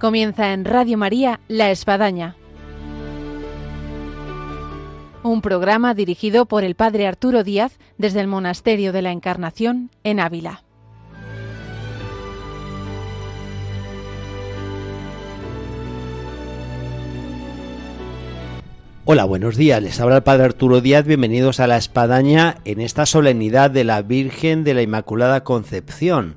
Comienza en Radio María La Espadaña. Un programa dirigido por el Padre Arturo Díaz desde el Monasterio de la Encarnación en Ávila. Hola, buenos días. Les habla el Padre Arturo Díaz. Bienvenidos a La Espadaña en esta solemnidad de la Virgen de la Inmaculada Concepción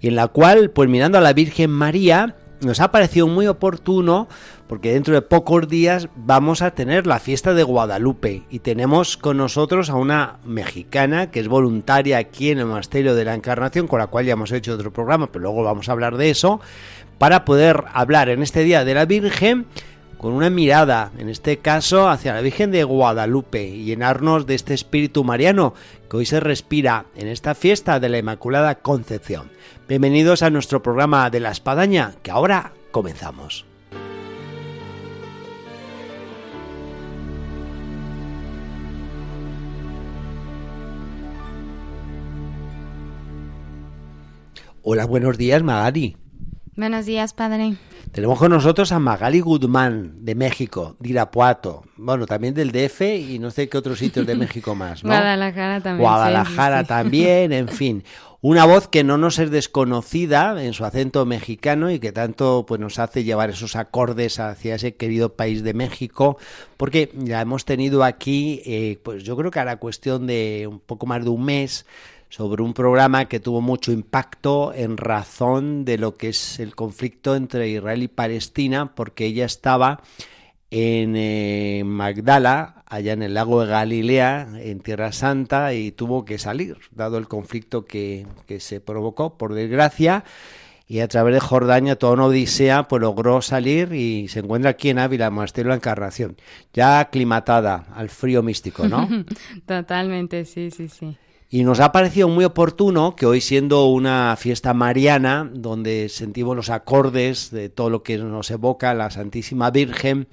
y en la cual, pues mirando a la Virgen María, nos ha parecido muy oportuno porque dentro de pocos días vamos a tener la fiesta de Guadalupe y tenemos con nosotros a una mexicana que es voluntaria aquí en el Monasterio de la Encarnación, con la cual ya hemos hecho otro programa, pero luego vamos a hablar de eso, para poder hablar en este día de la Virgen con una mirada, en este caso, hacia la Virgen de Guadalupe y llenarnos de este espíritu mariano que hoy se respira en esta fiesta de la Inmaculada Concepción. Bienvenidos a nuestro programa de la Espadaña, que ahora comenzamos. Hola, buenos días, Magali. Buenos días, padre. Tenemos con nosotros a Magali Guzmán, de México, de Irapuato, bueno, también del DF y no sé qué otros sitios de México más, ¿no? Guadalajara también. Guadalajara también, en fin. Una voz que no nos es desconocida en su acento mexicano y que tanto pues, nos hace llevar esos acordes hacia ese querido país de México, porque ya hemos tenido aquí, eh, pues yo creo que hará cuestión de un poco más de un mes, sobre un programa que tuvo mucho impacto en razón de lo que es el conflicto entre Israel y Palestina, porque ella estaba en eh, Magdala, allá en el lago de Galilea, en Tierra Santa, y tuvo que salir, dado el conflicto que, que se provocó, por desgracia, y a través de Jordania, toda una odisea, pues logró salir y se encuentra aquí en Ávila, Monasterio de la Encarnación, ya aclimatada al frío místico, ¿no? Totalmente, sí, sí, sí. Y nos ha parecido muy oportuno que hoy siendo una fiesta mariana, donde sentimos los acordes de todo lo que nos evoca la Santísima Virgen,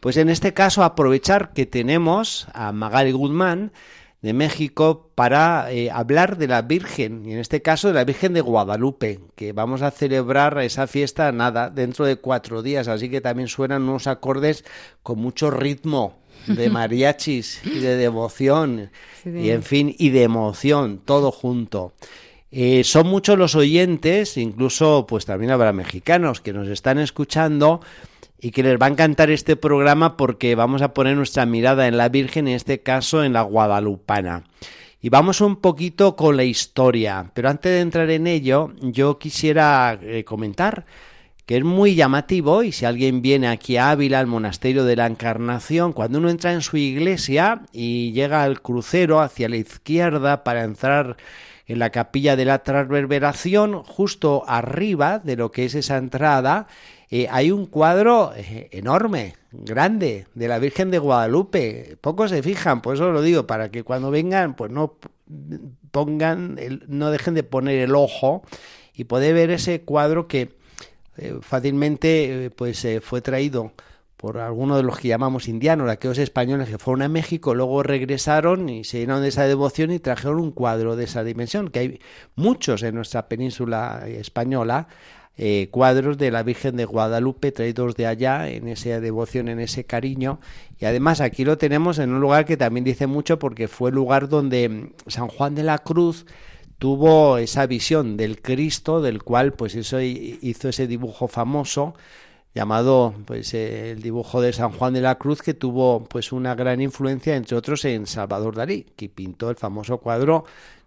pues en este caso aprovechar que tenemos a Magali Guzmán de México para eh, hablar de la Virgen, y en este caso de la Virgen de Guadalupe, que vamos a celebrar esa fiesta nada, dentro de cuatro días, así que también suenan unos acordes con mucho ritmo, de mariachis y de devoción y en fin y de emoción todo junto. Eh, son muchos los oyentes incluso pues también habrá mexicanos que nos están escuchando y que les va a encantar este programa porque vamos a poner nuestra mirada en la Virgen en este caso en la guadalupana. Y vamos un poquito con la historia pero antes de entrar en ello yo quisiera eh, comentar que es muy llamativo y si alguien viene aquí a Ávila, al monasterio de la Encarnación, cuando uno entra en su iglesia y llega al crucero hacia la izquierda para entrar en la capilla de la transverberación, justo arriba de lo que es esa entrada, eh, hay un cuadro eh, enorme, grande, de la Virgen de Guadalupe. Pocos se fijan, por eso lo digo, para que cuando vengan, pues no pongan, no dejen de poner el ojo y poder ver ese cuadro que eh, fácilmente eh, pues eh, fue traído por algunos de los que llamamos indianos, aquellos españoles que fueron a México, luego regresaron y se llenaron de esa devoción y trajeron un cuadro de esa dimensión, que hay muchos en nuestra península española, cuadros de la Virgen de Guadalupe traídos de allá, en esa devoción, en ese cariño, y además aquí lo tenemos en un lugar que también dice mucho porque fue el lugar donde mm, San Juan de la Cruz tuvo esa visión del Cristo, del cual pues eso hizo ese dibujo famoso llamado pues el dibujo de San Juan de la Cruz que tuvo pues una gran influencia entre otros en Salvador Dalí, que pintó el famoso cuadro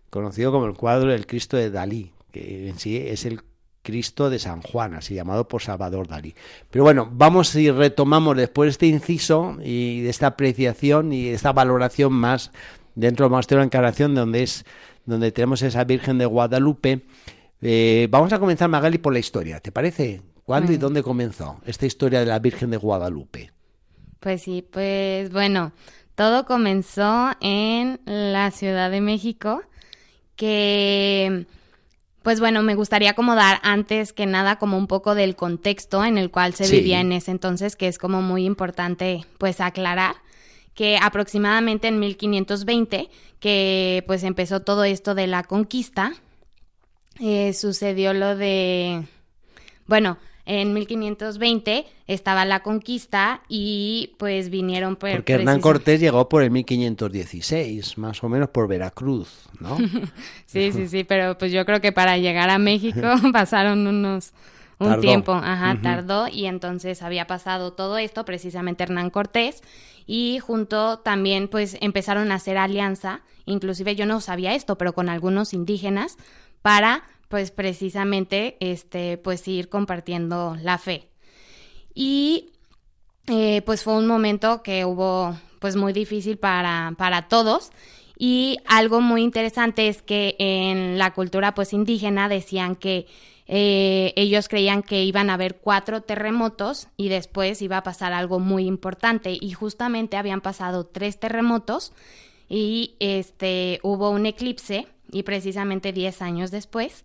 conocido como el cuadro del Cristo de Dalí, que en sí es el Cristo de San Juan, así llamado por Salvador Dalí. Pero bueno, vamos y retomamos después de este inciso y de esta apreciación y esta valoración más dentro del monasterio de Encarnación, donde es donde tenemos esa Virgen de Guadalupe. Eh, vamos a comenzar, Magali, por la historia, ¿te parece? ¿Cuándo y dónde comenzó esta historia de la Virgen de Guadalupe? Pues sí, pues bueno, todo comenzó en la Ciudad de México, que pues bueno, me gustaría como dar antes que nada como un poco del contexto en el cual se vivía en ese entonces, que es como muy importante pues aclarar que aproximadamente en 1520, que pues empezó todo esto de la conquista, eh, sucedió lo de, bueno, en 1520 estaba la conquista y pues vinieron por... Porque Hernán Cortés llegó por el 1516, más o menos por Veracruz, ¿no? sí, sí, sí, pero pues yo creo que para llegar a México pasaron unos... Un tiempo, ajá, tardó y entonces había pasado todo esto, precisamente Hernán Cortés, y junto también pues empezaron a hacer alianza, inclusive yo no sabía esto, pero con algunos indígenas, para pues precisamente este pues ir compartiendo la fe. Y eh, pues fue un momento que hubo pues muy difícil para, para todos. Y algo muy interesante es que en la cultura pues indígena decían que eh, ellos creían que iban a haber cuatro terremotos y después iba a pasar algo muy importante y justamente habían pasado tres terremotos y este hubo un eclipse y precisamente diez años después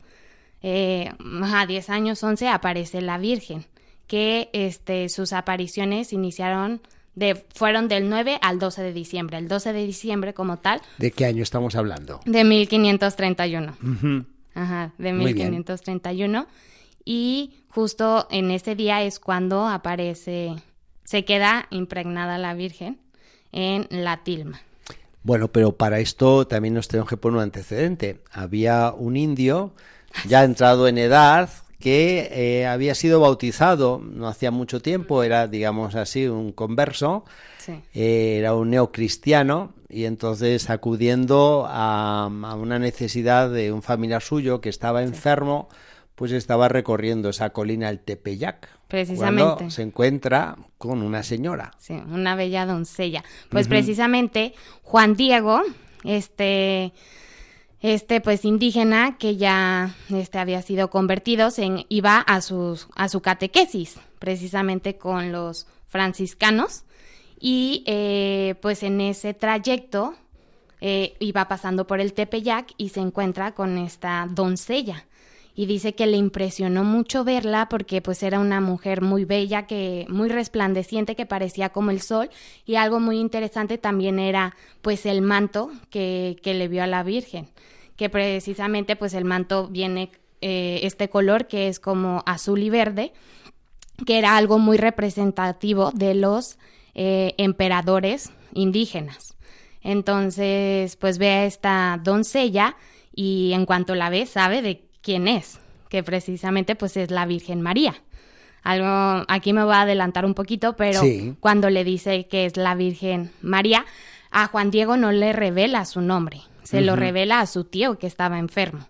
eh, a 10 años, 11, aparece la Virgen, que este, sus apariciones iniciaron de, fueron del 9 al 12 de diciembre. El 12 de diciembre como tal. ¿De qué año estamos hablando? De 1531. Ajá, de 1531. Y justo en ese día es cuando aparece, se queda impregnada la Virgen en la tilma. Bueno, pero para esto también nos tenemos que poner un antecedente. Había un indio ya entrado en edad, que eh, había sido bautizado no hacía mucho tiempo, era, digamos así, un converso, eh, era un neocristiano, y entonces acudiendo a, una necesidad de un familiar suyo que estaba enfermo, pues estaba recorriendo esa colina, el Tepeyac. Precisamente. se encuentra con una señora. Sí, una bella doncella. Pues precisamente Juan Diego, este este pues indígena que ya este había sido convertido se iba a sus a su catequesis precisamente con los franciscanos. Y eh, pues en ese trayecto eh, iba pasando por el Tepeyac y se encuentra con esta doncella y dice que le impresionó mucho verla porque pues era una mujer muy bella, que muy resplandeciente, que parecía como el sol y algo muy interesante también era pues el manto que, que le vio a la Virgen, que precisamente pues el manto viene eh, este color que es como azul y verde, que era algo muy representativo de los eh, emperadores indígenas. Entonces, pues ve a esta doncella y en cuanto la ve sabe de quién es, que precisamente pues es la Virgen María. Algo, aquí me voy a adelantar un poquito, pero cuando le dice que es la Virgen María, a Juan Diego no le revela su nombre, se lo revela a su tío que estaba enfermo.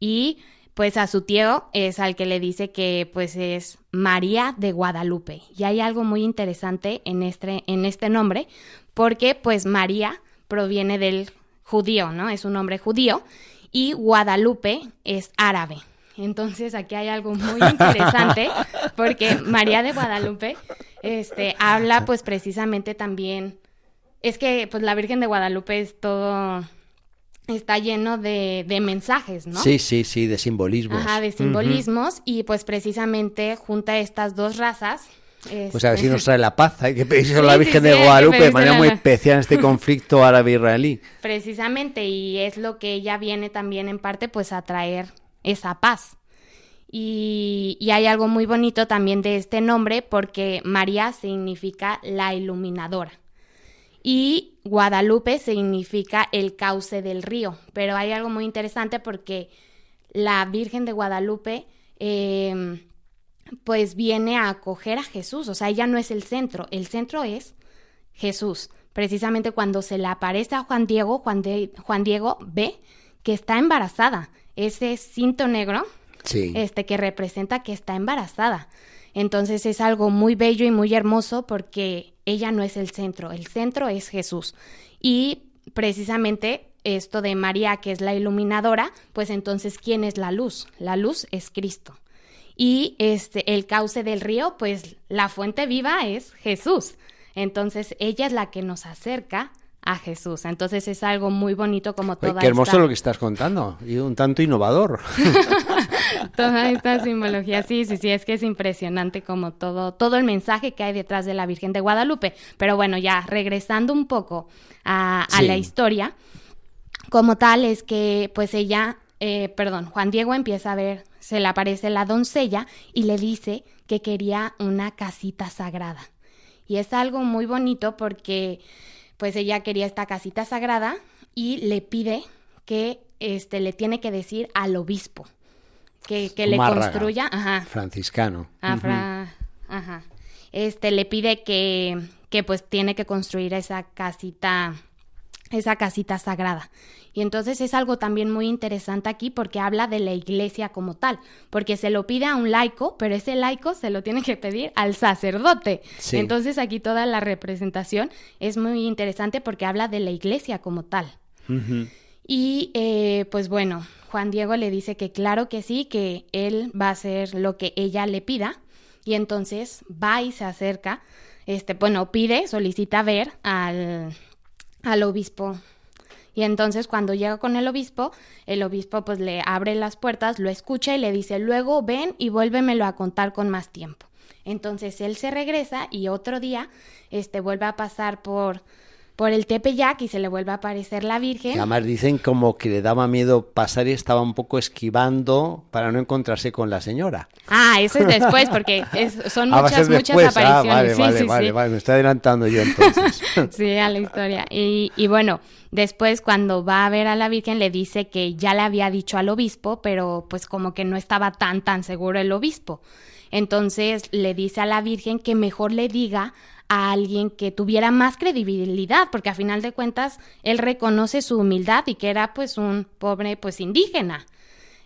Y pues a su tío es al que le dice que pues es María de Guadalupe. Y hay algo muy interesante en este, en este nombre, porque pues María proviene del judío, ¿no? Es un nombre judío y Guadalupe es árabe. Entonces aquí hay algo muy interesante porque María de Guadalupe este, habla pues precisamente también, es que pues la Virgen de Guadalupe es todo, está lleno de, de mensajes, ¿no? Sí, sí, sí, de simbolismos. Ajá, de simbolismos y pues precisamente junta estas dos razas, pues a ver si nos trae la paz. Hay que pedirse a la Virgen de Guadalupe de manera muy especial en este conflicto árabe-israelí. Precisamente, y es lo que ella viene también en parte pues a traer esa paz. Y, y, hay algo muy bonito también de este nombre porque María significa la iluminadora y Guadalupe significa el cauce del río. Pero hay algo muy interesante porque la Virgen de Guadalupe eh, pues viene a acoger a Jesús, o sea, ella no es el centro, el centro es Jesús. Precisamente cuando se le aparece a Juan Diego, Juan, Juan Diego ve que está embarazada, ese cinto negro, este que representa que está embarazada. Entonces es algo muy bello y muy hermoso porque ella no es el centro, el centro es Jesús. Y precisamente esto de María, que es la iluminadora, pues entonces, ¿quién es la luz? La luz es Cristo y este el cauce del río, pues la fuente viva es Jesús. Entonces ella es la que nos acerca a Jesús. Entonces es algo muy bonito como toda Qué hermoso lo que estás contando y un tanto innovador. toda esta simbología, sí, sí, sí, es que es impresionante como todo, todo el mensaje que hay detrás de la Virgen de Guadalupe. Pero bueno, ya regresando un poco a, la historia, como tal es que pues ella, eh, perdón, Juan Diego empieza a ver se le aparece la doncella y le dice que quería una casita sagrada. Y es algo muy bonito porque pues ella quería esta casita sagrada y le pide que este le tiene que decir al obispo que, que le construya, ajá, franciscano. ajá. Este le pide que que pues tiene que construir esa casita esa casita sagrada. Y entonces es algo también muy interesante aquí porque habla de la iglesia como tal, porque se lo pide a un laico, pero ese laico se lo tiene que pedir al sacerdote. Entonces aquí toda la representación es muy interesante porque habla de la iglesia como tal. Y eh, pues bueno, Juan Diego le dice que claro que sí, que él va a hacer lo que ella le pida. Y entonces va y se acerca, este, bueno, pide, solicita ver al, al obispo y entonces cuando llega con el obispo, el obispo pues le abre las puertas, lo escucha y le dice, luego ven y vuélvemelo a contar con más tiempo. Entonces él se regresa y otro día este vuelve a pasar por por el Tepeyac y se le vuelve a aparecer la Virgen. además dicen como que le daba miedo pasar y estaba un poco esquivando para no encontrarse con la señora. Ah, eso es después, porque son ah, muchas, muchas ah, apariciones. vale, sí, vale, vale, me estoy adelantando yo entonces. sí, a la historia. Y, y bueno, Después, cuando va a ver a la Virgen, le dice que ya le había dicho al obispo, pero pues como que no estaba tan, tan seguro el obispo. Entonces le dice a la Virgen que mejor le diga a alguien que tuviera más credibilidad, porque a final de cuentas él reconoce su humildad y que era pues un pobre pues indígena.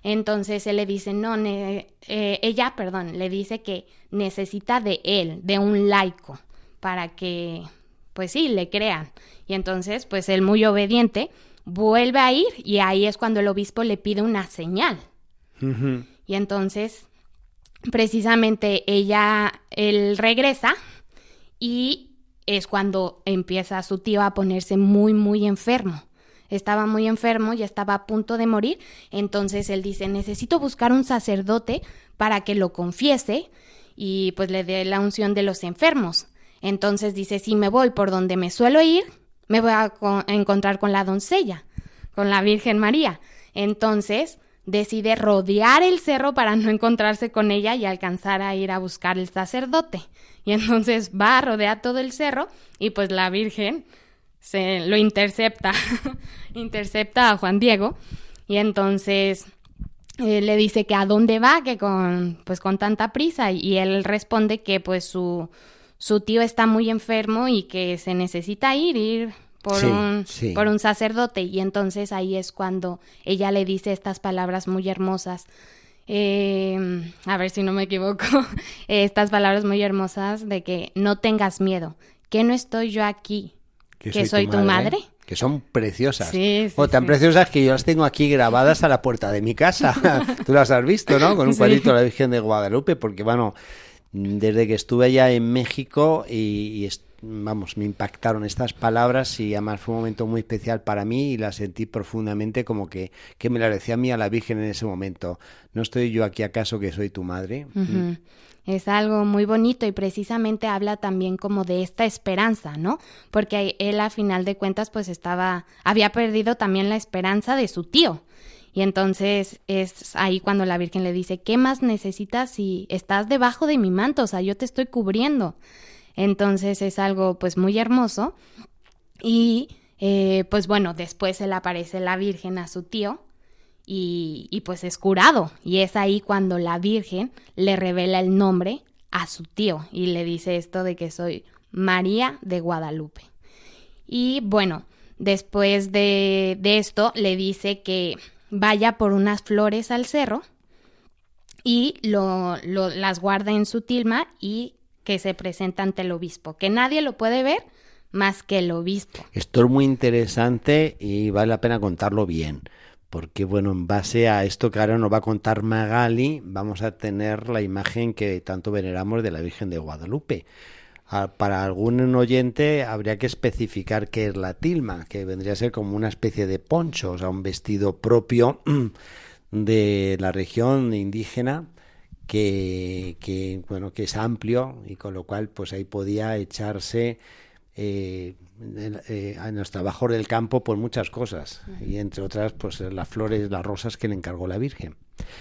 Entonces él le dice, no, eh, ella, perdón, le dice que necesita de él, de un laico, para que pues sí, le crean. Y entonces, pues él muy obediente vuelve a ir y ahí es cuando el obispo le pide una señal. Y entonces, precisamente ella, él regresa y es cuando empieza su tío a ponerse muy, muy enfermo. Estaba muy enfermo y estaba a punto de morir. Entonces él dice, necesito buscar un sacerdote para que lo confiese y pues le dé la unción de los enfermos. Entonces dice, si me voy por donde me suelo ir, me voy a, encontrar con la doncella, con la Virgen María. Entonces decide rodear el cerro para no encontrarse con ella y alcanzar a ir a buscar el sacerdote. Y entonces va a rodear todo el cerro y pues la Virgen se lo intercepta, intercepta a Juan Diego y entonces eh, le dice que a dónde va, que con pues con tanta prisa y él responde que pues su su tío está muy enfermo y que se necesita ir, ir por, un, por un sacerdote. Y entonces ahí es cuando ella le dice estas palabras muy hermosas. Em, a ver si no me equivoco, estas palabras muy hermosas de que no tengas miedo, que no estoy yo aquí, que, soy, tu, madre? Que son preciosas. o tan preciosas que yo las tengo aquí grabadas a la puerta de mi casa. Tú las has visto, ¿no? Con un cuadrito de la Virgen de Guadalupe, porque bueno, desde que estuve allá en México y, vamos, me impactaron estas palabras y además fue un momento muy especial para mí y la sentí profundamente como que, que me la decía a mí a la Virgen en ese momento. ¿No estoy yo aquí acaso que soy tu madre? Es algo muy bonito y precisamente habla también como de esta esperanza, ¿no? Porque él a final de cuentas pues estaba, había perdido también la esperanza de su tío. Y entonces es ahí cuando la Virgen le dice, ¿qué más necesitas si estás debajo de mi manto? O sea, yo te estoy cubriendo. Entonces es algo pues muy hermoso. Y eh, pues bueno, después se le aparece la Virgen a su tío y, y pues es curado. Y es ahí cuando la Virgen le revela el nombre a su tío y le dice esto de que soy María de Guadalupe. Y bueno, después de, de esto le dice que vaya por unas flores al cerro y lo, las guarda en su tilma y que se presenta ante el obispo, que nadie lo puede ver más que el obispo. Esto es muy interesante y vale la pena contarlo bien, porque bueno, en base a esto que ahora nos va a contar Magali, vamos a tener la imagen que tanto veneramos de la Virgen de Guadalupe para algún oyente habría que especificar qué es la tilma, que vendría a ser como una especie de poncho, o sea, un vestido propio de la región indígena que, que, bueno que es amplio y con lo cual pues ahí podía echarse eh, eh, en los trabajos del campo por muchas cosas. Y entre otras pues las flores las rosas que le encargó la Virgen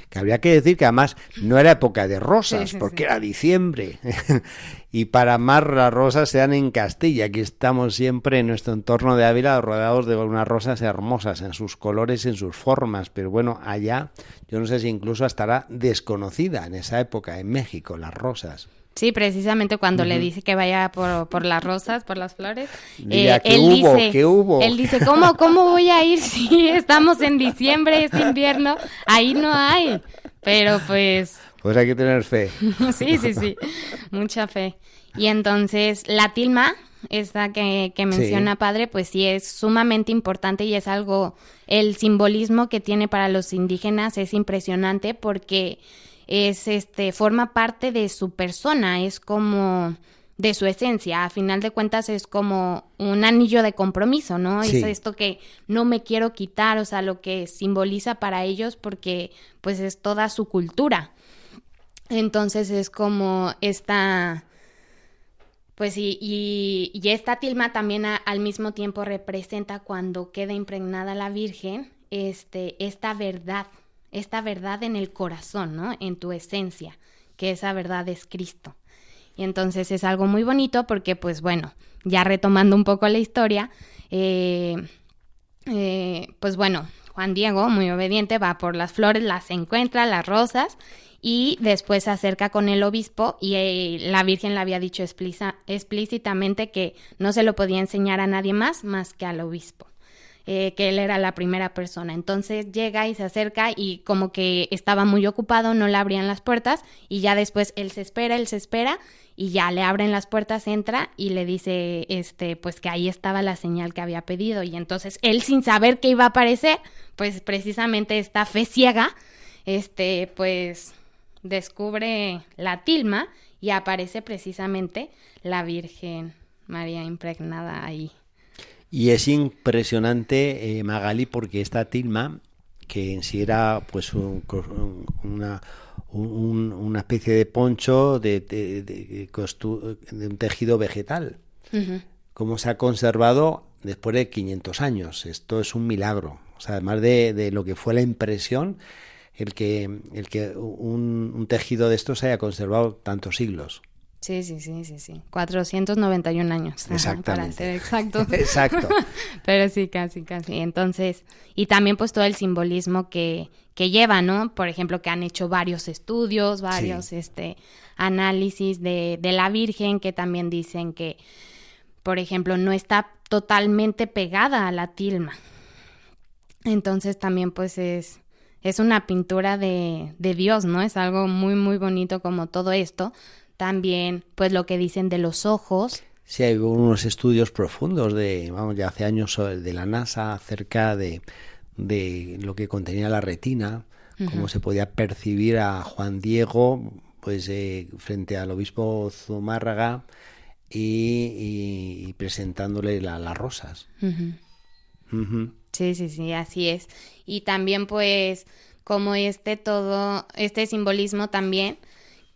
Que habría que decir que además no era época de rosas, porque era diciembre. y para más las rosas se dan en Castilla. Aquí estamos siempre en nuestro entorno de Ávila rodeados de unas rosas hermosas en sus colores, en sus formas. Pero bueno, allá yo no sé si incluso estará desconocida en esa época, en México, las rosas. Sí, precisamente cuando le dice que vaya por, por, las rosas, por las flores. Eh, ¿qué él hubo? Dice, ¿Qué hubo? Él dice, ¿cómo, ¿cómo voy a ir si estamos en diciembre, es invierno? Ahí no hay. Pero pues... Pues hay que tener fe. sí, sí, sí. Mucha fe. Y entonces la tilma, esta que, que menciona padre, pues sí es sumamente importante y es algo, el simbolismo que tiene para los indígenas es impresionante porque es este forma parte de su persona, es como de su esencia, a final de cuentas es como un anillo de compromiso, ¿no? Es esto que no me quiero quitar, o sea, lo que simboliza para ellos porque pues es toda su cultura. Entonces es como esta, pues y, y, esta tilma también al mismo tiempo representa cuando queda impregnada la Virgen, este, esta verdad, esta verdad en el corazón, ¿no? En tu esencia, que esa verdad es Cristo. Y entonces es algo muy bonito porque, pues bueno, ya retomando un poco la historia, eh, eh, pues bueno, Juan Diego, muy obediente, va por las flores, las encuentra, las rosas, y después se acerca con el obispo y eh, la Virgen le había dicho explícitamente que no se lo podía enseñar a nadie más más que al obispo. Eh, que él era la primera persona. Entonces llega y se acerca y como que estaba muy ocupado, no le abrían las puertas y ya después él se espera, él se espera y ya le abren las puertas, entra y le dice, este, pues que ahí estaba la señal que había pedido y entonces él sin saber que iba a aparecer, pues precisamente esta fe ciega, este, pues descubre la tilma y aparece precisamente la Virgen María impregnada ahí. Y es impresionante, eh, Magali, porque esta tilma, que en sí era pues una, una especie de poncho de, de, un tejido vegetal, como se ha conservado después de 500 años. Esto es un milagro. O sea, además de, de lo que fue la impresión, el que, el que un, un tejido de estos se haya conservado tantos siglos. Sí, sí, sí, sí, sí. 491 años. Exactamente. para ser exacto. Exacto. Pero sí, casi, casi. Entonces, y también pues todo el simbolismo que, que lleva, ¿no? Por ejemplo, que han hecho varios estudios, varios este, análisis de, de la Virgen, que también dicen que, por ejemplo, no está totalmente pegada a la tilma. Entonces también pues es, es una pintura de, de Dios, ¿no? Es algo muy, muy bonito como todo esto también pues lo que dicen de los ojos. Sí, hay unos estudios profundos de, vamos, ya hace años de la NASA acerca de, de lo que contenía la retina, cómo se podía percibir a Juan Diego pues eh, frente al obispo Zumárraga y, presentándole las rosas. Sí, sí, sí, así es. Y también pues como este todo, este simbolismo también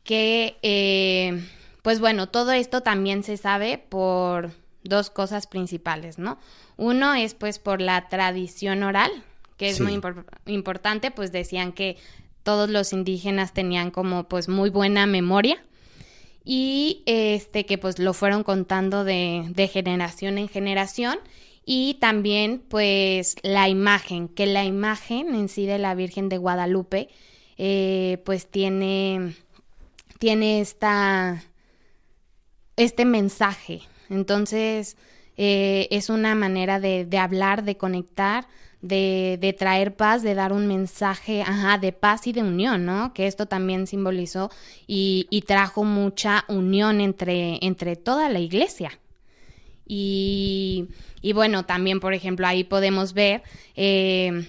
que, eh, pues bueno, todo esto también se sabe por dos cosas principales, ¿no? Uno es pues por la tradición oral, que es muy importante, pues decían que todos los indígenas tenían como pues muy buena memoria y este que pues lo fueron contando de, de generación en generación y también pues la imagen, que la imagen en sí de la Virgen de Guadalupe eh, pues tiene tiene esta, este mensaje. Entonces, eh, es una manera de, hablar, de conectar, de, de, traer paz, de dar un mensaje ajá, de paz y de unión, ¿no? Que esto también simbolizó y, y trajo mucha unión entre, entre toda la iglesia. Y, y, bueno, también, por ejemplo, ahí podemos ver eh,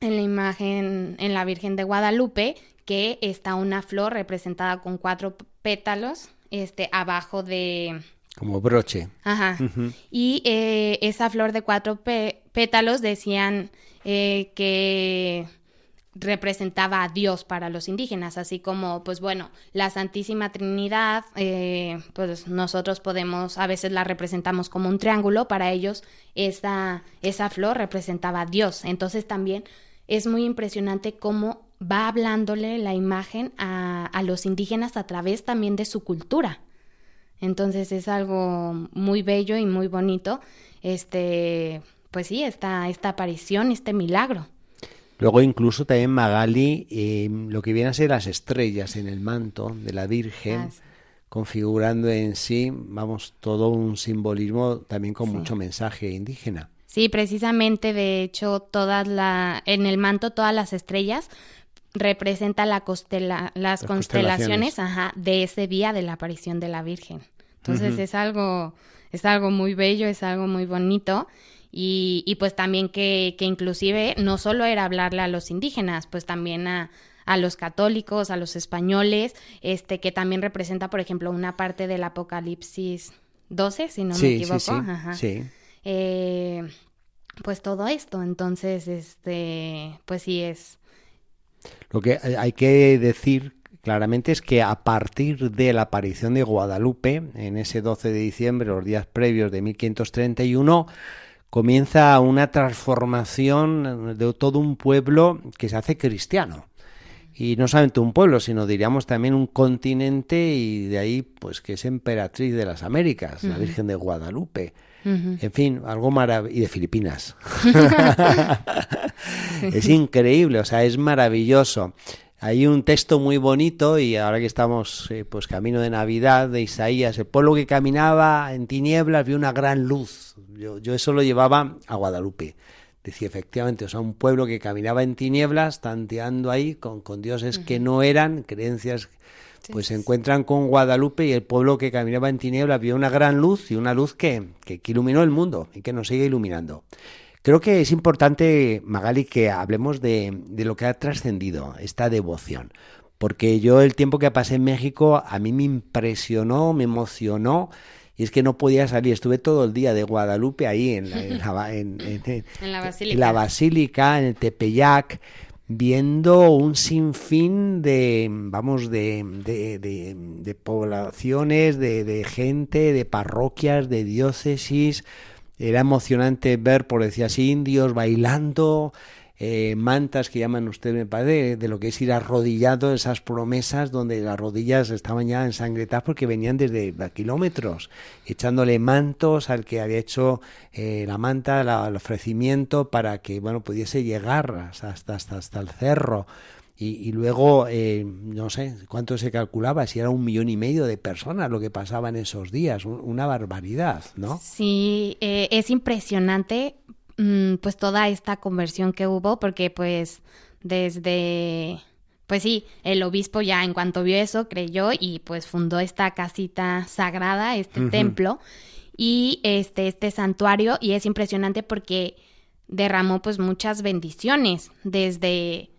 en la imagen en la Virgen de Guadalupe que está una flor representada con cuatro pétalos este, abajo de... Como broche. Ajá. Y eh, esa flor de cuatro pétalos decían eh, que representaba a Dios para los indígenas, así como, pues bueno, la Santísima Trinidad, eh, pues nosotros podemos, a veces la representamos como un triángulo, para ellos esa, esa flor representaba a Dios. Entonces también es muy impresionante cómo va hablándole la imagen a, a los indígenas a través también de su cultura. Entonces es algo muy bello y muy bonito. Este, pues sí, esta, esta aparición, este milagro. Luego incluso también Magali, eh, lo que viene a ser las estrellas en el manto de la Virgen, Ah, sí. configurando en sí, vamos, todo un simbolismo también con Sí. mucho mensaje indígena. Sí, precisamente, de hecho, todas la, en el manto todas las estrellas representa la costela, las, Las constelaciones, constelaciones. ajá, de ese día de la aparición de la Virgen. Entonces es algo, es algo muy bello, es algo muy bonito. Y, y pues también que, que inclusive no solo era hablarle a los indígenas, pues también a, a los católicos, a los españoles, este, que también representa, por ejemplo, una parte del Apocalipsis 12, si no me equivoco. sí, sí, Ajá sí. eh, pues todo esto. Entonces, este, pues sí es. Lo que hay que decir claramente es que a partir de la aparición de Guadalupe, en ese 12 de diciembre, los días previos de 1531, comienza una transformación de todo un pueblo que se hace cristiano. Y no solamente un pueblo, sino diríamos también un continente y de ahí pues que es emperatriz de las Américas, la Virgen de Guadalupe. En fin, algo maravilloso. Y de Filipinas. es increíble, o sea, es maravilloso. Hay un texto muy bonito y ahora que estamos eh, pues camino de Navidad de Isaías, el pueblo que caminaba en tinieblas vio una gran luz. Yo, yo eso lo llevaba a Guadalupe. Decía efectivamente, o sea, un pueblo que caminaba en tinieblas, tanteando ahí con, con dioses que no eran, creencias pues se encuentran con Guadalupe y el pueblo que caminaba en tinieblas vio una gran luz y una luz que, que, iluminó el mundo y que nos sigue iluminando. Creo que es importante, Magali, que hablemos de, de lo que ha trascendido esta devoción. Porque yo el tiempo que pasé en México a mí me impresionó, me emocionó. Y es que no podía salir, estuve todo el día de Guadalupe ahí en la, en la- en- en- en- En la en basílica. la basílica, en el Tepeyac, viendo un sinfín de, vamos, de, de, de- poblaciones, de, de gente, de parroquias, de diócesis. Era emocionante ver, por decir así, indios bailando, eh, mantas que llaman ustedes, me parece, de lo que es ir arrodillado, esas promesas donde las rodillas estaban ya ensangretadas porque venían desde kilómetros, echándole mantos al que había hecho eh, la manta, la- el ofrecimiento para que bueno pudiese llegar hasta, hasta, hasta el cerro. Y, luego, eh, no sé cuánto se calculaba, si era un millón y medio de personas lo que pasaba en esos días, un- una barbaridad, ¿no? Sí, eh, es impresionante pues toda esta conversión que hubo, porque pues desde, pues sí, el obispo ya en cuanto vio eso creyó y pues fundó esta casita sagrada, este templo. Y este, este santuario y es impresionante porque derramó pues muchas bendiciones desde...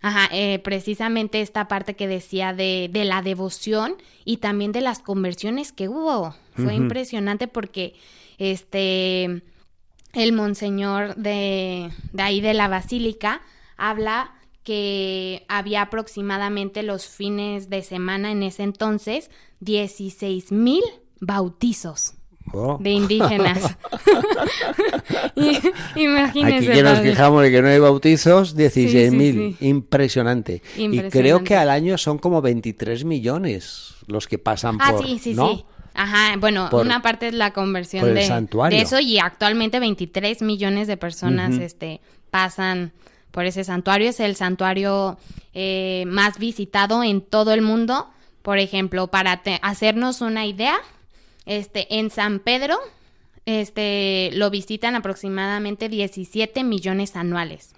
Ajá, eh, precisamente esta parte que decía de, de la devoción y también de las conversiones que hubo. Fue impresionante porque este el monseñor de, de ahí de la basílica habla que había aproximadamente los fines de semana en ese entonces 16 mil bautizos Oh. de indígenas. Y- Imagínense. Aquí que nos padre. fijamos de que no hay bautizos, 16.000. sí. Impresionante. Y creo que al año son como 23 millones los que pasan Ah, por... sí, sí, ¿no? sí. Ajá, bueno, Por- una parte es la conversión de, eso y actualmente 23 millones de personas este, pasan por ese santuario. Es el santuario eh, más visitado en todo el mundo. Por ejemplo, para te- hacernos una idea, este, en San Pedro este, lo visitan aproximadamente 17 millones anuales.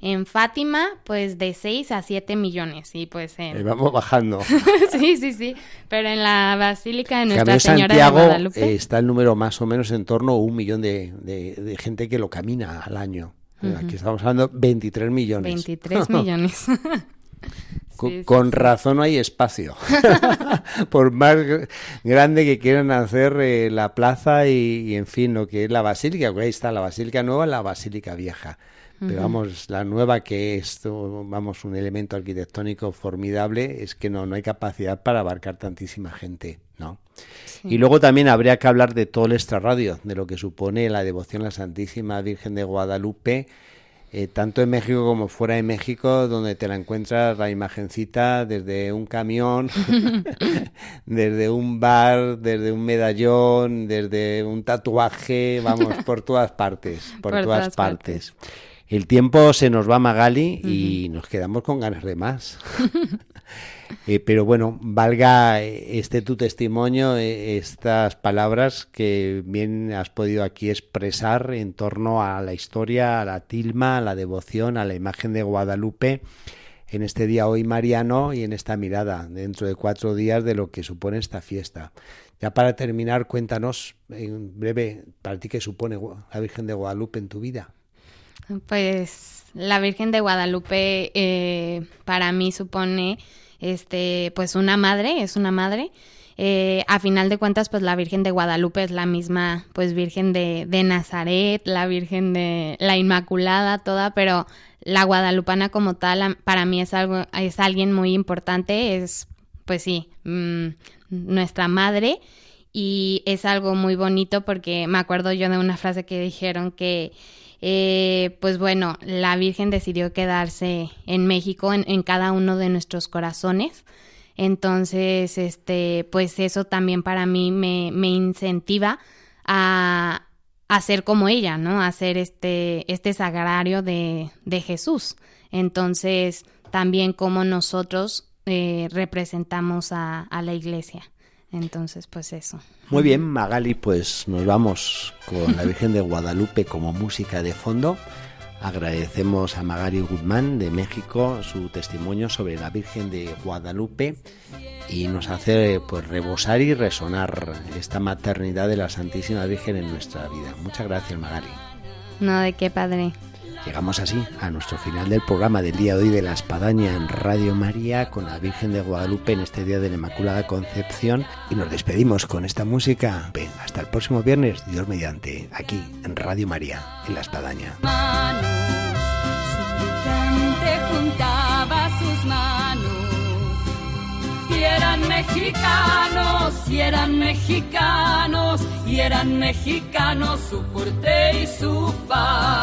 En Fátima, pues de 6 a 7 millones. Y pues en, Eh, vamos bajando. sí, sí, sí. Pero en la Basílica de Nuestra Señora Santiago de Guadalupe. eh, está el número más o menos en torno a un millón de, de- de gente que lo camina al año. Aquí estamos hablando de 23 millones. 23 millones. Con, Sí, sí, con sí. razón no hay espacio. Por más gr- grande que quieran hacer eh, la plaza y, y, en fin, lo que es la basílica, que ahí está la basílica nueva, la basílica vieja. Pero vamos, la nueva que es, vamos, un elemento arquitectónico formidable, es que no, no hay capacidad para abarcar tantísima gente, ¿no? Y luego también habría que hablar de todo el extrarradio, de lo que supone la devoción a la Santísima Virgen de Guadalupe, eh, tanto en México como fuera de México, donde te la encuentras la imagencita desde un camión, desde un bar, desde un medallón, desde un tatuaje, vamos, por todas partes, por, todas, partes. El tiempo se nos va, Magali, y nos quedamos con ganas de más. Eh, pero bueno, valga este tu testimonio, eh, estas palabras que bien has podido aquí expresar en torno a la historia, a la tilma, a la devoción, a la imagen de Guadalupe en este día hoy mariano y en esta mirada dentro de cuatro días de lo que supone esta fiesta. Ya para terminar, cuéntanos en breve para ti qué supone la Virgen de Guadalupe en tu vida. Pues la Virgen de Guadalupe eh, para mí supone este, pues una madre, es una madre. Eh, a final de cuentas, pues la Virgen de Guadalupe es la misma, pues Virgen de, de Nazaret, la Virgen de la Inmaculada, toda, pero la guadalupana como tal, para mí es algo, es alguien muy importante, es, pues sí, mm, nuestra madre y es algo muy bonito porque me acuerdo yo de una frase que dijeron que eh, pues bueno, la Virgen decidió quedarse en México, en, cada uno de nuestros corazones. Entonces, este, pues eso también para mí me, me incentiva a, a, ser como ella, ¿no? A ser este, este sagrario de, de Jesús. Entonces, también como nosotros eh, representamos a, a la iglesia. Entonces, pues eso. Muy bien, Magali, pues nos vamos con la Virgen de Guadalupe como música de fondo. Agradecemos a Magali Guzmán de México su testimonio sobre la Virgen de Guadalupe y nos hace pues rebosar y resonar esta maternidad de la Santísima Virgen en nuestra vida. Muchas gracias, Magali. No, de qué padre. Llegamos así a nuestro final del programa del día de hoy de la Espadaña en Radio María con la Virgen de Guadalupe en este día de la Inmaculada Concepción y nos despedimos con esta música. Hasta el próximo viernes, Dios mediante, aquí en Radio María, en la Espadaña. sus manos y eran mexicanos, y eran mexicanos, y eran mexicanos su fuerte y su paz.